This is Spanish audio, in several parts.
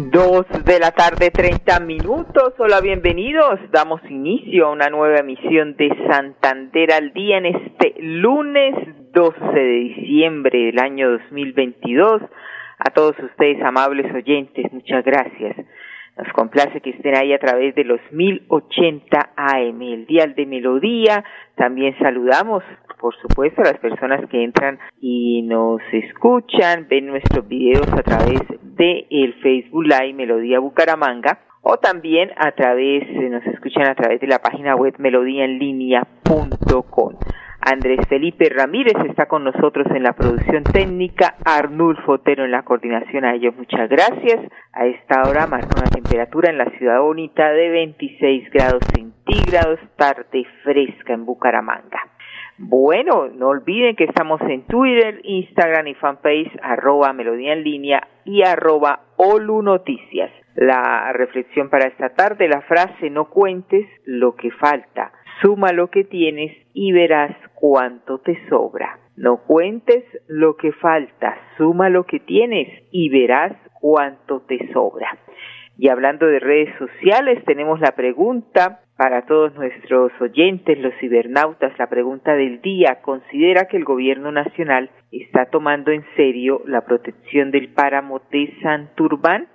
Dos de la tarde, treinta minutos. Hola, bienvenidos. Damos inicio a una nueva emisión de Santander al día en este lunes 12 de diciembre del año 2022. A todos ustedes, amables oyentes, muchas gracias. Nos complace que estén ahí a través de los 1080 AM, el Dial de Melodía. También saludamos por supuesto, las personas que entran y nos escuchan, ven nuestros videos a través de el Facebook Live Melodía Bucaramanga o también a través, eh, nos escuchan a través de la página web melodíaenlínea.com. Andrés Felipe Ramírez está con nosotros en la producción técnica, Arnulfo Otero en la coordinación. A ellos muchas gracias. A esta hora marca una temperatura en la ciudad bonita de 26 grados centígrados, tarde fresca en Bucaramanga. Bueno, no olviden que estamos en Twitter, Instagram y fanpage arroba melodía en línea y arroba Olu Noticias. La reflexión para esta tarde, la frase no cuentes lo que falta, suma lo que tienes y verás cuánto te sobra. No cuentes lo que falta, suma lo que tienes y verás cuánto te sobra. Y hablando de redes sociales, tenemos la pregunta para todos nuestros oyentes, los cibernautas, la pregunta del día, ¿considera que el gobierno nacional está tomando en serio la protección del páramo de Santurbán?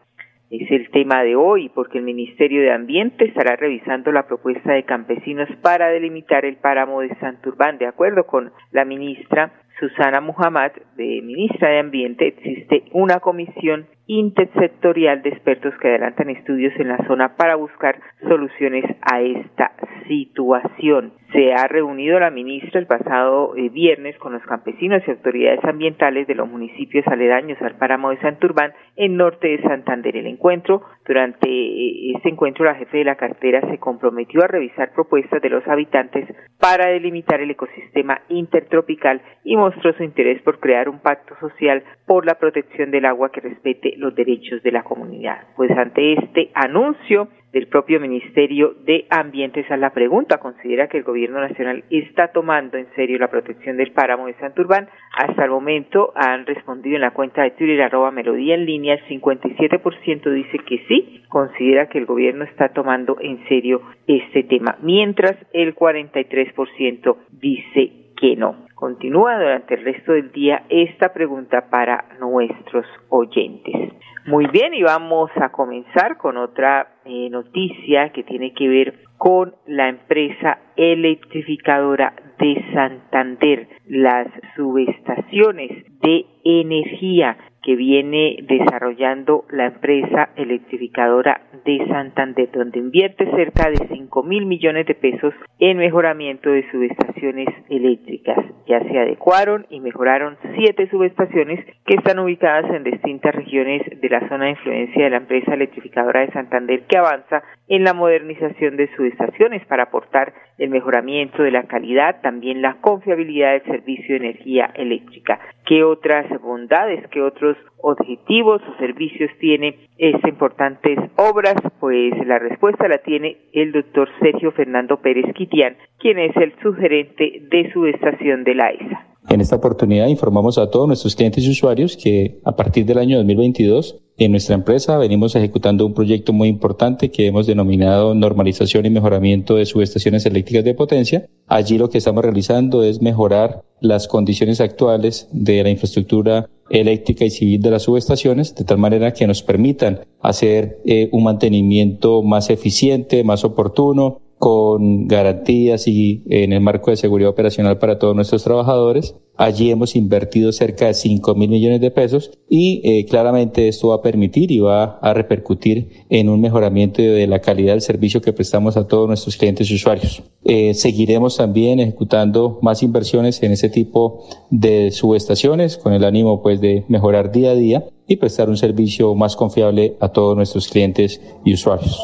Es el tema de hoy porque el Ministerio de Ambiente estará revisando la propuesta de campesinos para delimitar el páramo de Santurbán. De acuerdo con la ministra Susana Muhammad, de ministra de Ambiente, existe una comisión intersectorial de expertos que adelantan estudios en la zona para buscar soluciones a esta situación. Se ha reunido la ministra el pasado eh, viernes con los campesinos y autoridades ambientales de los municipios aledaños al páramo de Santurbán en norte de Santander. El encuentro, durante eh, este encuentro, la jefe de la cartera se comprometió a revisar propuestas de los habitantes para delimitar el ecosistema intertropical y mostró su interés por crear un pacto social por la protección del agua que respete los derechos de la comunidad. Pues ante este anuncio del propio Ministerio de Ambiente, esa es la pregunta, ¿considera que el Gobierno Nacional está tomando en serio la protección del páramo de Santurbán? Hasta el momento han respondido en la cuenta de Twitter arroba melodía en línea, el 57% dice que sí, considera que el Gobierno está tomando en serio este tema, mientras el 43% dice que no. Continúa durante el resto del día esta pregunta para nuestros oyentes. Muy bien, y vamos a comenzar con otra eh, noticia que tiene que ver con la empresa electrificadora de Santander, las subestaciones de energía que viene desarrollando la empresa electrificadora de Santander, donde invierte cerca de 5 mil millones de pesos en mejoramiento de subestaciones eléctricas. Ya se adecuaron y mejoraron siete subestaciones que están ubicadas en distintas regiones de la zona de influencia de la empresa electrificadora de Santander, que avanza en la modernización de subestaciones para aportar el mejoramiento de la calidad, también la confiabilidad del servicio de energía eléctrica. ¿Qué otras bondades, qué otros objetivos o servicios tiene estas importantes obras? Pues la respuesta la tiene el doctor Sergio Fernando Pérez Quitián, quien es el sugerente de su estación de la ESA. En esta oportunidad informamos a todos nuestros clientes y usuarios que a partir del año 2022 en nuestra empresa venimos ejecutando un proyecto muy importante que hemos denominado normalización y mejoramiento de subestaciones eléctricas de potencia. Allí lo que estamos realizando es mejorar las condiciones actuales de la infraestructura eléctrica y civil de las subestaciones de tal manera que nos permitan hacer eh, un mantenimiento más eficiente, más oportuno, con garantías y en el marco de seguridad operacional para todos nuestros trabajadores. Allí hemos invertido cerca de 5 mil millones de pesos y eh, claramente esto va a permitir y va a repercutir en un mejoramiento de la calidad del servicio que prestamos a todos nuestros clientes y usuarios. Eh, seguiremos también ejecutando más inversiones en ese tipo de subestaciones con el ánimo pues de mejorar día a día y prestar un servicio más confiable a todos nuestros clientes y usuarios.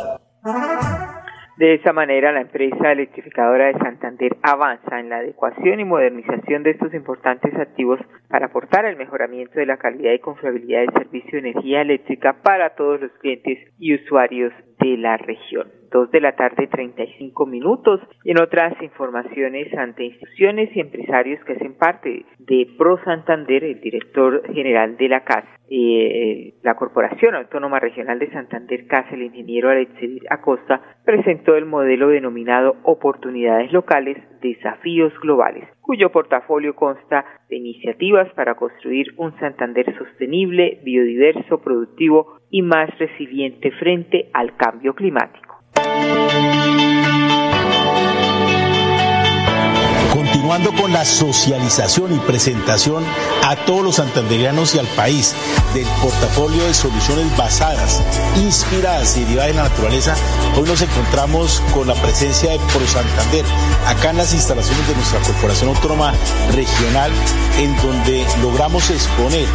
De esa manera, la empresa electrificadora de Santander avanza en la adecuación y modernización de estos importantes activos para aportar al mejoramiento de la calidad y confiabilidad del servicio de energía eléctrica para todos los clientes y usuarios de la región. Dos de la tarde, 35 minutos. En otras informaciones ante instituciones y empresarios que hacen parte de Pro Santander, el director general de la CAS, eh, la Corporación Autónoma Regional de Santander CAS, el ingeniero Alexis Acosta, presentó el modelo denominado Oportunidades Locales, Desafíos Globales, cuyo portafolio consta de iniciativas para construir un Santander sostenible, biodiverso, productivo y más resiliente frente al cambio climático. Música continuando con la socialización y presentación a todos los santanderianos y al país del portafolio de soluciones basadas, inspiradas y derivadas de la naturaleza, hoy nos encontramos con la presencia de Pro Santander, acá en las instalaciones de nuestra Corporación Autónoma Regional, en donde logramos exponer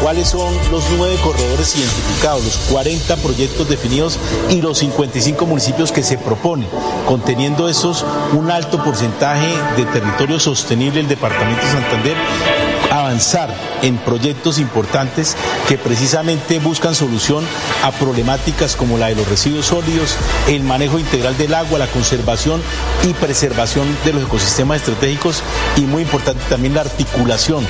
cuáles son los nueve corredores identificados, los 40 proyectos definidos y los 55 municipios que se proponen, conteniendo esos un alto porcentaje de territorio sostenible del Departamento de Santander avanzar en proyectos importantes que precisamente buscan solución a problemáticas como la de los residuos sólidos, el manejo integral del agua, la conservación y preservación de los ecosistemas estratégicos y muy importante también la articulación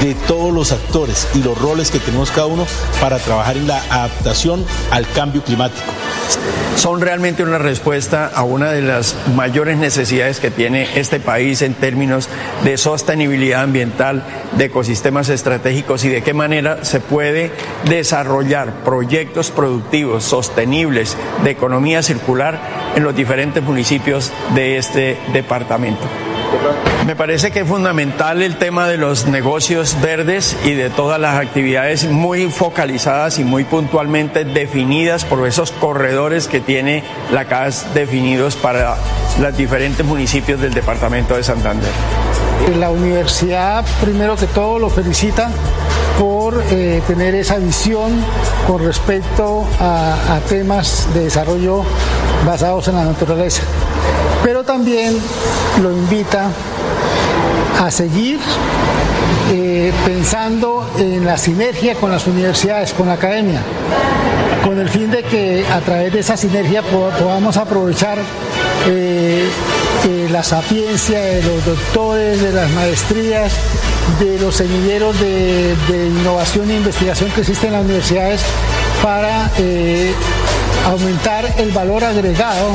de todos los actores y los roles que tenemos cada uno para trabajar en la adaptación al cambio climático son realmente una respuesta a una de las mayores necesidades que tiene este país en términos de sostenibilidad ambiental, de ecosistemas estratégicos y de qué manera se puede desarrollar proyectos productivos sostenibles de economía circular en los diferentes municipios de este departamento. Me parece que es fundamental el tema de los negocios verdes y de todas las actividades muy focalizadas y muy puntualmente definidas por esos corredores que tiene la CAS definidos para los diferentes municipios del departamento de Santander. La universidad, primero que todo, lo felicita por eh, tener esa visión con respecto a temas de desarrollo basados en la naturaleza. Pero también lo invita a seguir eh, pensando en la sinergia con las universidades, con la academia, con el fin de que a través de esa sinergia podamos aprovechar eh, eh, la sapiencia de los doctores, de las maestrías, de los semilleros de, innovación e investigación que existen en las universidades para aumentar el valor agregado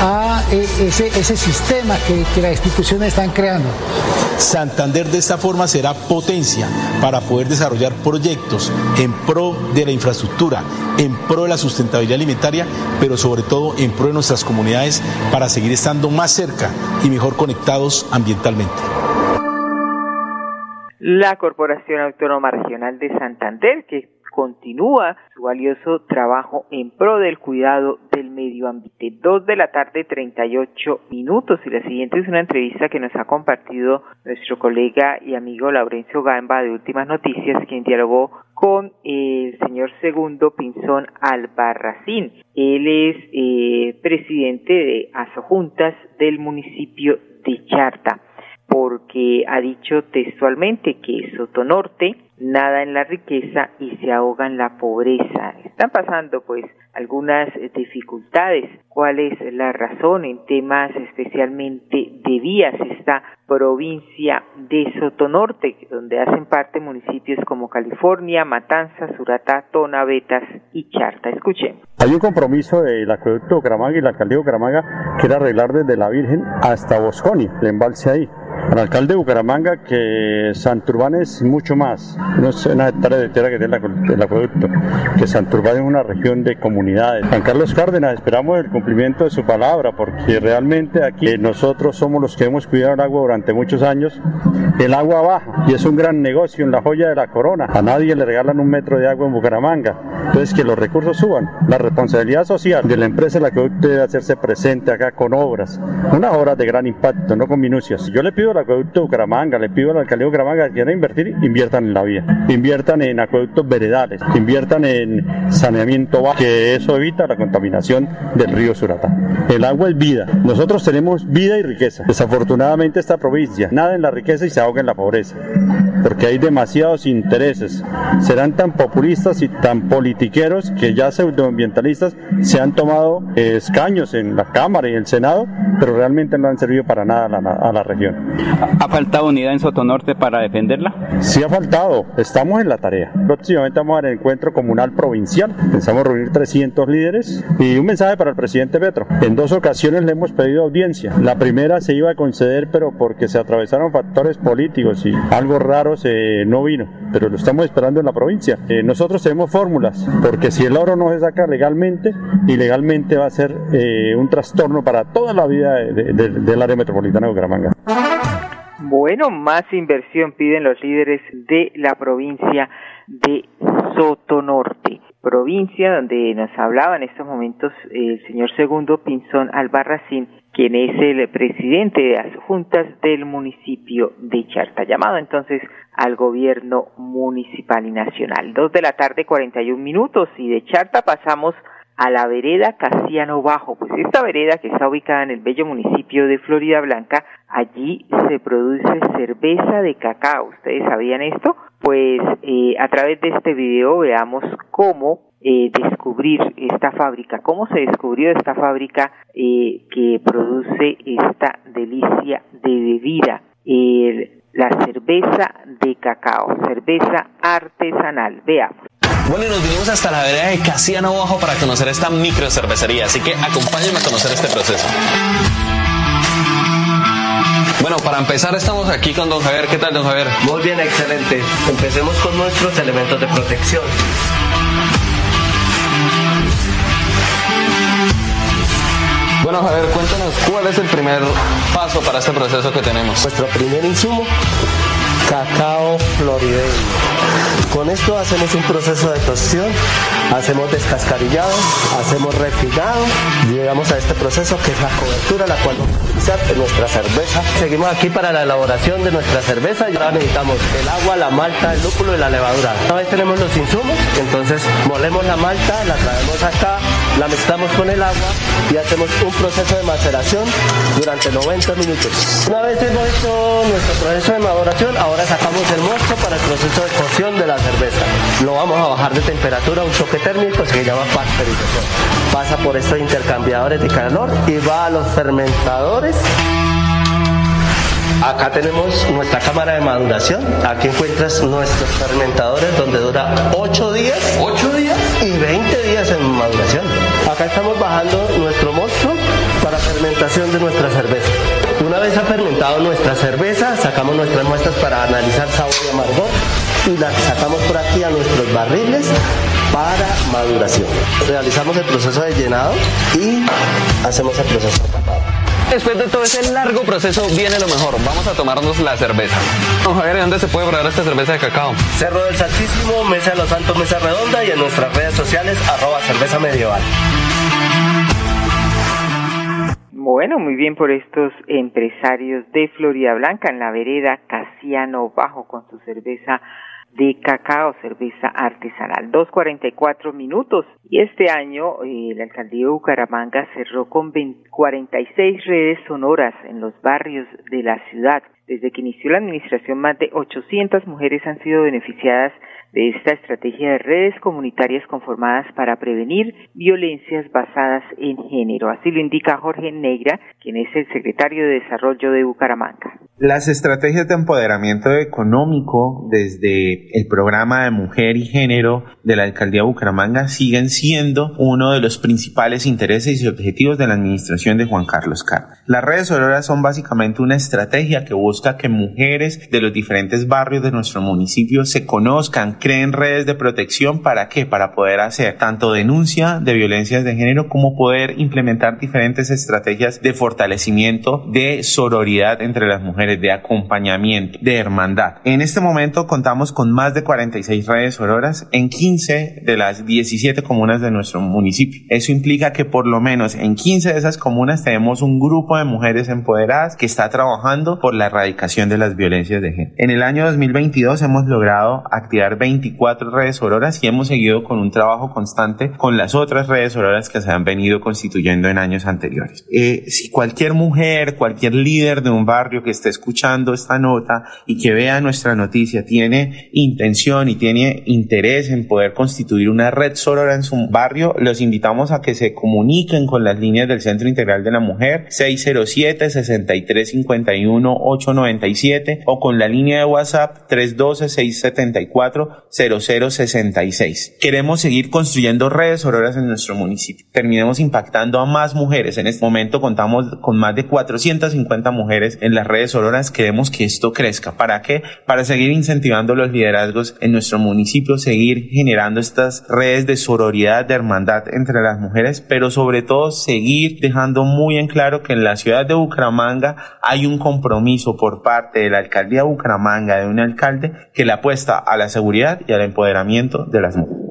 a e, ese, ese sistema que, que las instituciones están creando. Santander de esta forma será potencia para poder desarrollar proyectos en pro de la infraestructura, en pro de la sustentabilidad alimentaria, pero sobre todo en pro de nuestras comunidades para seguir estando más cerca y mejor conectados ambientalmente. La Corporación Autónoma Regional de Santander, que continúa su valioso trabajo en pro del cuidado del medio ambiente. Dos de la tarde, 38 minutos. Y la siguiente es una entrevista que nos ha compartido nuestro colega y amigo Laurencio Gamba de Últimas Noticias, quien dialogó con el señor Segundo Pinzón Albarracín. Él es eh, presidente de Asojuntas del municipio de Charta porque ha dicho textualmente que Sotonorte nada en la riqueza y se ahoga en la pobreza. Están pasando pues algunas dificultades. ¿Cuál es la razón en temas especialmente de vías? Esta provincia de Sotonorte, donde hacen parte municipios como California, Matanzas, Suratá, Tona, Betas y Charta. Escuchen. Hay un compromiso del acueducto Gramaga y la alcaldía Gramaga que era arreglar desde la Virgen hasta Bosconi, el embalse ahí al alcalde de Bucaramanga que Santurbán es mucho más, no es una hectárea de tierra que tiene el acueducto, que Santurbán es una región de comunidades. Juan Carlos Cárdenas, esperamos el cumplimiento de su palabra, porque realmente aquí nosotros somos los que hemos cuidado el agua durante muchos años. El agua baja y es un gran negocio en la joya de la corona. A nadie le regalan un metro de agua en Bucaramanga. Entonces, que los recursos suban. La responsabilidad social de la empresa la que debe hacerse presente acá con obras, unas obras de gran impacto, no con minucias. Yo le pido al acueducto de Bucaramanga, le pido al alcalde de Bucaramanga que quieran invertir, inviertan en la vía, inviertan en acueductos veredales, inviertan en saneamiento bajo, que eso evita la contaminación del río Suratá. El agua es vida. Nosotros tenemos vida y riqueza. Desafortunadamente esta provincia nada en la riqueza y se ahoga en la pobreza, porque hay demasiados intereses. Serán tan populistas y tan politiqueros que ya pseudoambientalistas se han tomado escaños en la Cámara y el Senado, pero realmente no han servido para nada a la región. ¿Ha faltado unidad en Sotonorte para defenderla? Sí ha faltado, estamos en la tarea. Próximamente vamos al encuentro comunal provincial, pensamos reunir 300 líderes y un mensaje para el presidente Petro. En dos ocasiones le hemos pedido audiencia. La primera se iba a conceder, pero porque se atravesaron factores políticos y algo raro se no vino, pero lo estamos esperando en la provincia. Eh, nosotros tenemos fórmulas, porque si el oro no se saca legalmente, ilegalmente va a ser eh, un trastorno para toda la vida de, de, del área metropolitana de Bucaramanga. Bueno, más inversión piden los líderes de la provincia de Sotonorte, provincia donde nos hablaba en estos momentos el señor Segundo Pinzón Albarracín, quien es el presidente de las juntas del municipio de Charta, llamado entonces al gobierno municipal y nacional. Dos de la tarde, 41 minutos, y de Charta pasamos la vereda Casiano Bajo. Pues esta vereda que está ubicada en el bello municipio de Florida Blanca, allí se produce cerveza de cacao. ¿Ustedes sabían esto? Pues eh, a través de este video veamos cómo eh, descubrir esta fábrica, cómo se descubrió esta fábrica eh, que produce esta delicia de bebida. la cerveza de cacao, cerveza artesanal. Veamos. Bueno, y nos vinimos hasta la vereda de Casiano Bajo para conocer esta micro cervecería, así que acompáñenme a conocer este proceso. Bueno, para empezar estamos aquí con don Javier. ¿Qué tal, don Javier? Muy bien, excelente. Empecemos con nuestros elementos de protección. Bueno, Javier, cuéntanos cuál es el primer paso para este proceso que tenemos. Nuestro primer insumo, cacao florideño. Con esto hacemos un proceso de cocción, hacemos descascarillado, hacemos refinado y llegamos a este proceso que es la cobertura, la cual vamos a utilizar en nuestra cerveza. Seguimos aquí para la elaboración de nuestra cerveza y ahora necesitamos el agua, la malta, el lúpulo y la levadura. Una vez tenemos los insumos, entonces molemos la malta, la traemos acá, la mezclamos con el agua y hacemos un proceso de maceración durante 90 minutos. Una vez hemos hecho nuestro proceso de maduración, ahora sacamos el mosto para el proceso de cocción de la cerveza. Lo vamos a bajar de temperatura a un choque térmico que se llama pasteurización. Pasa por estos intercambiadores de calor y va a los fermentadores. Acá tenemos nuestra cámara de maduración. Aquí encuentras nuestros fermentadores donde dura 8 días. 8 días y 20 días en maduración. Acá estamos bajando nuestro mosto para fermentación de nuestra cerveza. Una vez ha fermentado nuestra cerveza, sacamos nuestras muestras para analizar sabor y amargor y las sacamos por aquí a nuestros barriles para maduración. Realizamos el proceso de llenado y hacemos el proceso de tapado. Después de todo ese largo proceso viene lo mejor. Vamos a tomarnos la cerveza. Don Javier, ¿dónde se puede probar esta cerveza de cacao? Cerro del Santísimo, Mesa de los Santos, Mesa Redonda y en nuestras redes sociales arroba cerveza medieval. Bueno, muy bien por estos empresarios de Florida Blanca en la vereda Casiano Bajo con su cerveza de cacao, cerveza artesanal. 2.44 minutos. Y este año eh, la alcaldía de Bucaramanga cerró con 46 redes sonoras en los barrios de la ciudad. Desde que inició la administración, más de 800 mujeres han sido beneficiadas de esta estrategia de redes comunitarias conformadas para prevenir violencias basadas en género. Así lo indica Jorge Negra, quien es el secretario de Desarrollo de Bucaramanga. Las estrategias de empoderamiento económico desde el programa de mujer y género de la alcaldía de Bucaramanga siguen siendo uno de los principales intereses y objetivos de la administración de Juan Carlos Carr. Las redes auroras son básicamente una estrategia que busca que mujeres de los diferentes barrios de nuestro municipio se conozcan, creen redes de protección para qué? Para poder hacer tanto denuncia de violencias de género como poder implementar diferentes estrategias de fortalecimiento de sororidad entre las mujeres, de acompañamiento, de hermandad. En este momento contamos con más de 46 redes auroras en 15 de las 17 comunas de nuestro municipio. Eso implica que por lo menos en 15 de esas comunas tenemos un grupo de mujeres empoderadas que está trabajando por la erradicación de las violencias de género. En el año 2022 hemos logrado activar 24 redes auroras y hemos seguido con un trabajo constante con las otras redes auroras que se han venido constituyendo en años anteriores. Eh, si cualquier mujer, cualquier líder de un barrio que esté escuchando esta nota y que vea nuestra noticia tiene intención y tiene interés en poder constituir una red sorora en su barrio, los invitamos a que se comuniquen con las líneas del Centro Integral de la Mujer 607 6351 897 o con la línea de WhatsApp 312 674 0066. Queremos seguir construyendo redes sororas en nuestro municipio. Terminemos impactando a más mujeres. En este momento contamos con más de 450 mujeres en las redes sororas. Queremos que esto crezca. ¿Para qué? Para seguir incentivando los liderazgos en nuestro municipio, seguir generando estas redes de sororidad, de hermandad entre las mujeres, pero sobre todo seguir dejando muy en claro que en la ciudad de Bucaramanga hay un compromiso por parte de la alcaldía de Bucaramanga, de un alcalde, que le apuesta a la seguridad y al empoderamiento de las mujeres.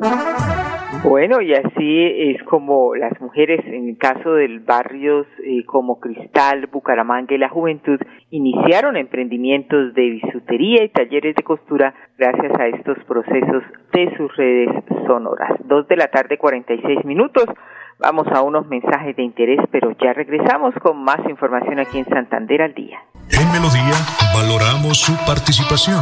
Bueno, y así es como las mujeres, en el caso del barrios eh, como Cristal, Bucaramanga y la Juventud, iniciaron emprendimientos de bisutería y talleres de costura gracias a estos procesos de sus redes sonoras. Dos de la tarde, 46 minutos. Vamos a unos mensajes de interés, pero ya regresamos con más información aquí en Santander al día. En Melodía valoramos su participación.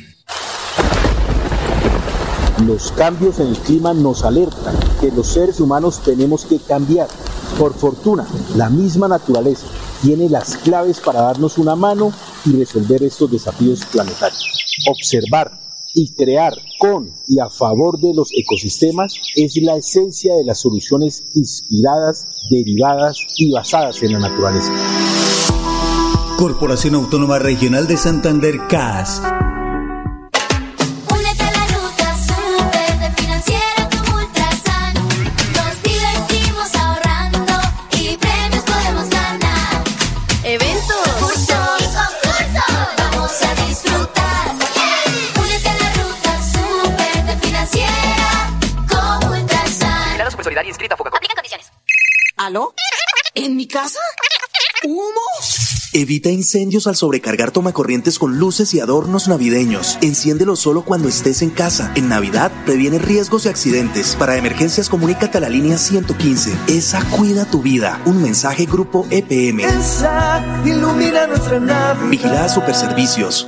Los cambios en el clima nos alertan que los seres humanos tenemos que cambiar. Por fortuna, la misma naturaleza tiene las claves para darnos una mano y resolver estos desafíos planetarios. Observar y crear con y a favor de los ecosistemas es la esencia de las soluciones inspiradas, derivadas y basadas en la naturaleza. Corporación Autónoma Regional de Santander CAS ¿En mi casa? ¿Humo? Evita incendios al sobrecargar tomacorrientes con luces y adornos navideños. Enciéndelo solo cuando estés en casa. En Navidad previene riesgos y accidentes. Para emergencias comunícate a la línea 115. Esa cuida tu vida. Un mensaje grupo EPM. Esa ilumina nuestra Navidad. Vigilada Superservicios.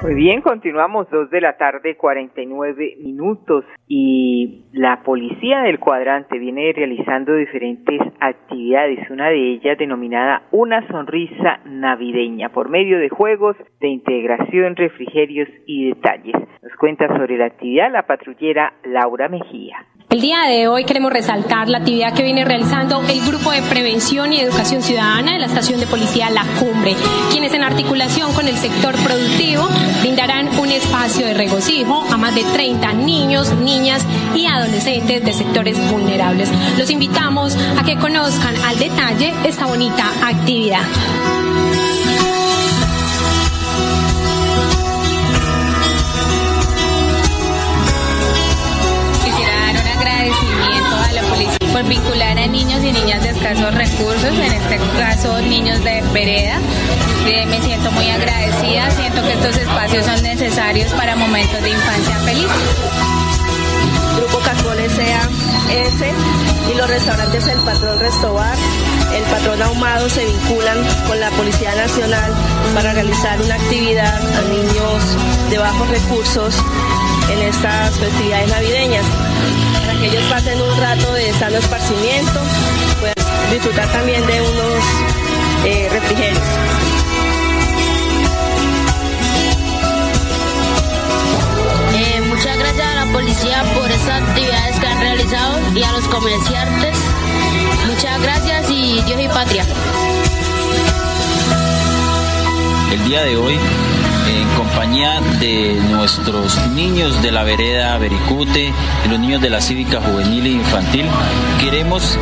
Muy bien, continuamos dos de la tarde, 49 minutos y la policía del cuadrante viene realizando diferentes actividades, una de ellas denominada Una Sonrisa Navideña por medio de juegos de integración, refrigerios y detalles. Nos cuenta sobre la actividad la patrullera Laura Mejía. El día de hoy queremos resaltar la actividad que viene realizando el Grupo de Prevención y Educación Ciudadana de la Estación de Policía La Cumbre, quienes en articulación con el sector productivo brindarán un espacio de regocijo a más de 30 niños, niñas y adolescentes de sectores vulnerables. Los invitamos a que conozcan al detalle esta bonita actividad. Vincular a niños y niñas de escasos recursos, en este caso niños de vereda. Eh, me siento muy agradecida, siento que estos espacios son necesarios para momentos de infancia feliz. Grupo Cacol S.A.S. y los restaurantes El Patrón Restobar, El Patrón Ahumado se vinculan con la Policía Nacional para realizar una actividad a niños de bajos recursos en estas festividades navideñas que ellos pasen un rato de sano esparcimiento, puedan disfrutar también de unos eh, refrigerios. Eh, muchas gracias a la policía por estas actividades que han realizado y a los comerciantes. Muchas gracias y Dios y patria. El día de hoy en compañía de nuestros niños de la vereda Bericute y los niños de la cívica juvenil e infantil. Queremos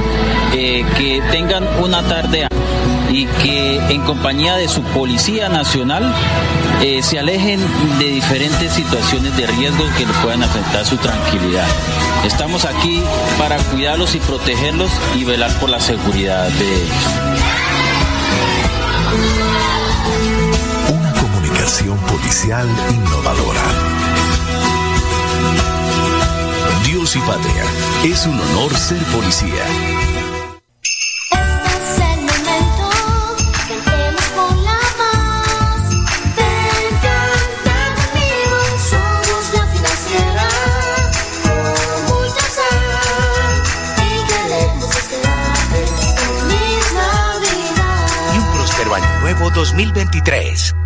eh, que tengan una tarde y que en compañía de su Policía Nacional eh, se alejen de diferentes situaciones de riesgo que les puedan afectar su tranquilidad. Estamos aquí para cuidarlos y protegerlos y velar por la seguridad de ellos. Policial innovadora. Dios y patria, es un honor ser policía. Y un próspero año nuevo 2023.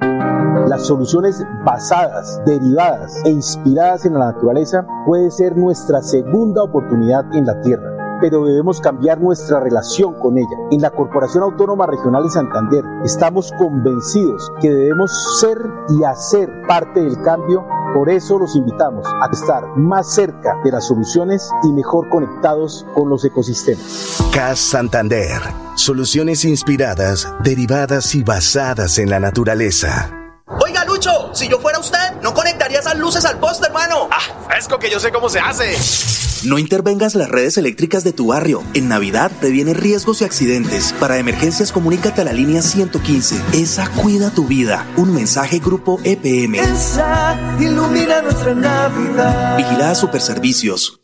Las soluciones basadas, derivadas e inspiradas en la naturaleza puede ser nuestra segunda oportunidad en la tierra pero debemos cambiar nuestra relación con ella. En la Corporación Autónoma Regional de Santander estamos convencidos que debemos ser y hacer parte del cambio. Por eso los invitamos a estar más cerca de las soluciones y mejor conectados con los ecosistemas. CAS Santander. Soluciones inspiradas, derivadas y basadas en la naturaleza. Oiga, Lucho, si yo fuera usted, no conectaría esas luces al poste, hermano. Ah, fresco que yo sé cómo se hace. No intervengas las redes eléctricas de tu barrio. En Navidad previene riesgos y accidentes. Para emergencias, comunícate a la línea 115. Esa cuida tu vida. Un mensaje Grupo EPM. Esa ilumina nuestra Navidad. Vigilada Superservicios.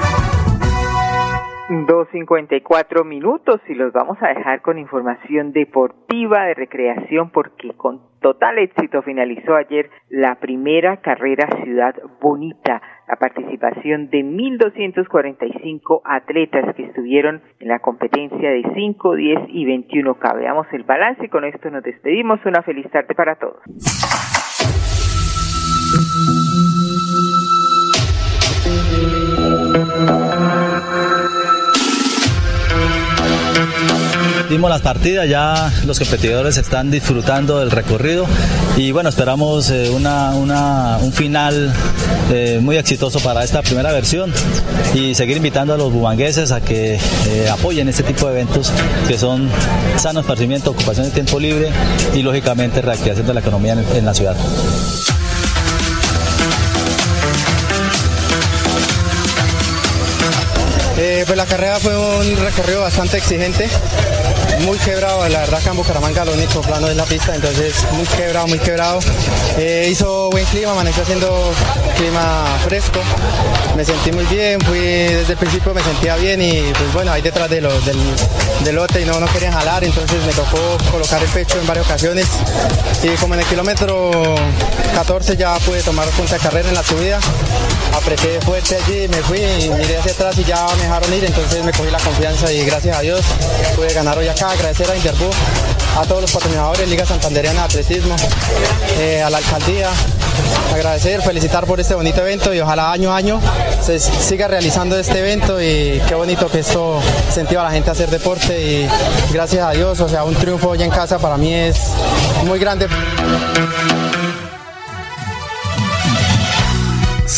2.54 minutos y los vamos a dejar con información deportiva de recreación porque con total éxito finalizó ayer la primera carrera Ciudad Bonita, la participación de 1.245 atletas que estuvieron en la competencia de 5, 10 y 21K. Veamos el balance y con esto nos despedimos. Una feliz tarde para todos. Dimos las partidas, ya los competidores están disfrutando del recorrido y bueno, esperamos eh, una, una- un final eh, muy exitoso para esta primera versión y seguir invitando a los bumangueses a que eh, apoyen este tipo de eventos que son sano esparcimiento, ocupación de tiempo libre y lógicamente reactivación de la economía en- la ciudad. Pues la carrera fue un recorrido bastante exigente, muy quebrado, la verdad que en Bucaramanga lo único plano es la pista, entonces muy quebrado, muy quebrado. Eh, hizo buen clima, amaneció haciendo clima fresco, me sentí muy bien, fui desde el principio me sentía bien y pues bueno, ahí detrás de lo- del, del lote y no, no querían jalar, entonces me tocó colocar el pecho en varias ocasiones y como en el kilómetro 14 ya pude tomar punta carrera en la subida, apreté fuerte allí, me fui y miré hacia atrás y ya me dejaron ir, entonces me cogí la confianza y gracias a Dios pude ganar hoy acá, agradecer a Interbú, a todos los patrocinadores, Liga Santanderiana de Atletismo, eh, a la alcaldía, agradecer, felicitar por este bonito evento y ojalá año a año se siga realizando este evento y qué bonito que esto incentiva a la gente a hacer deporte y gracias a Dios, o sea, un triunfo hoy en casa para mí es muy grande.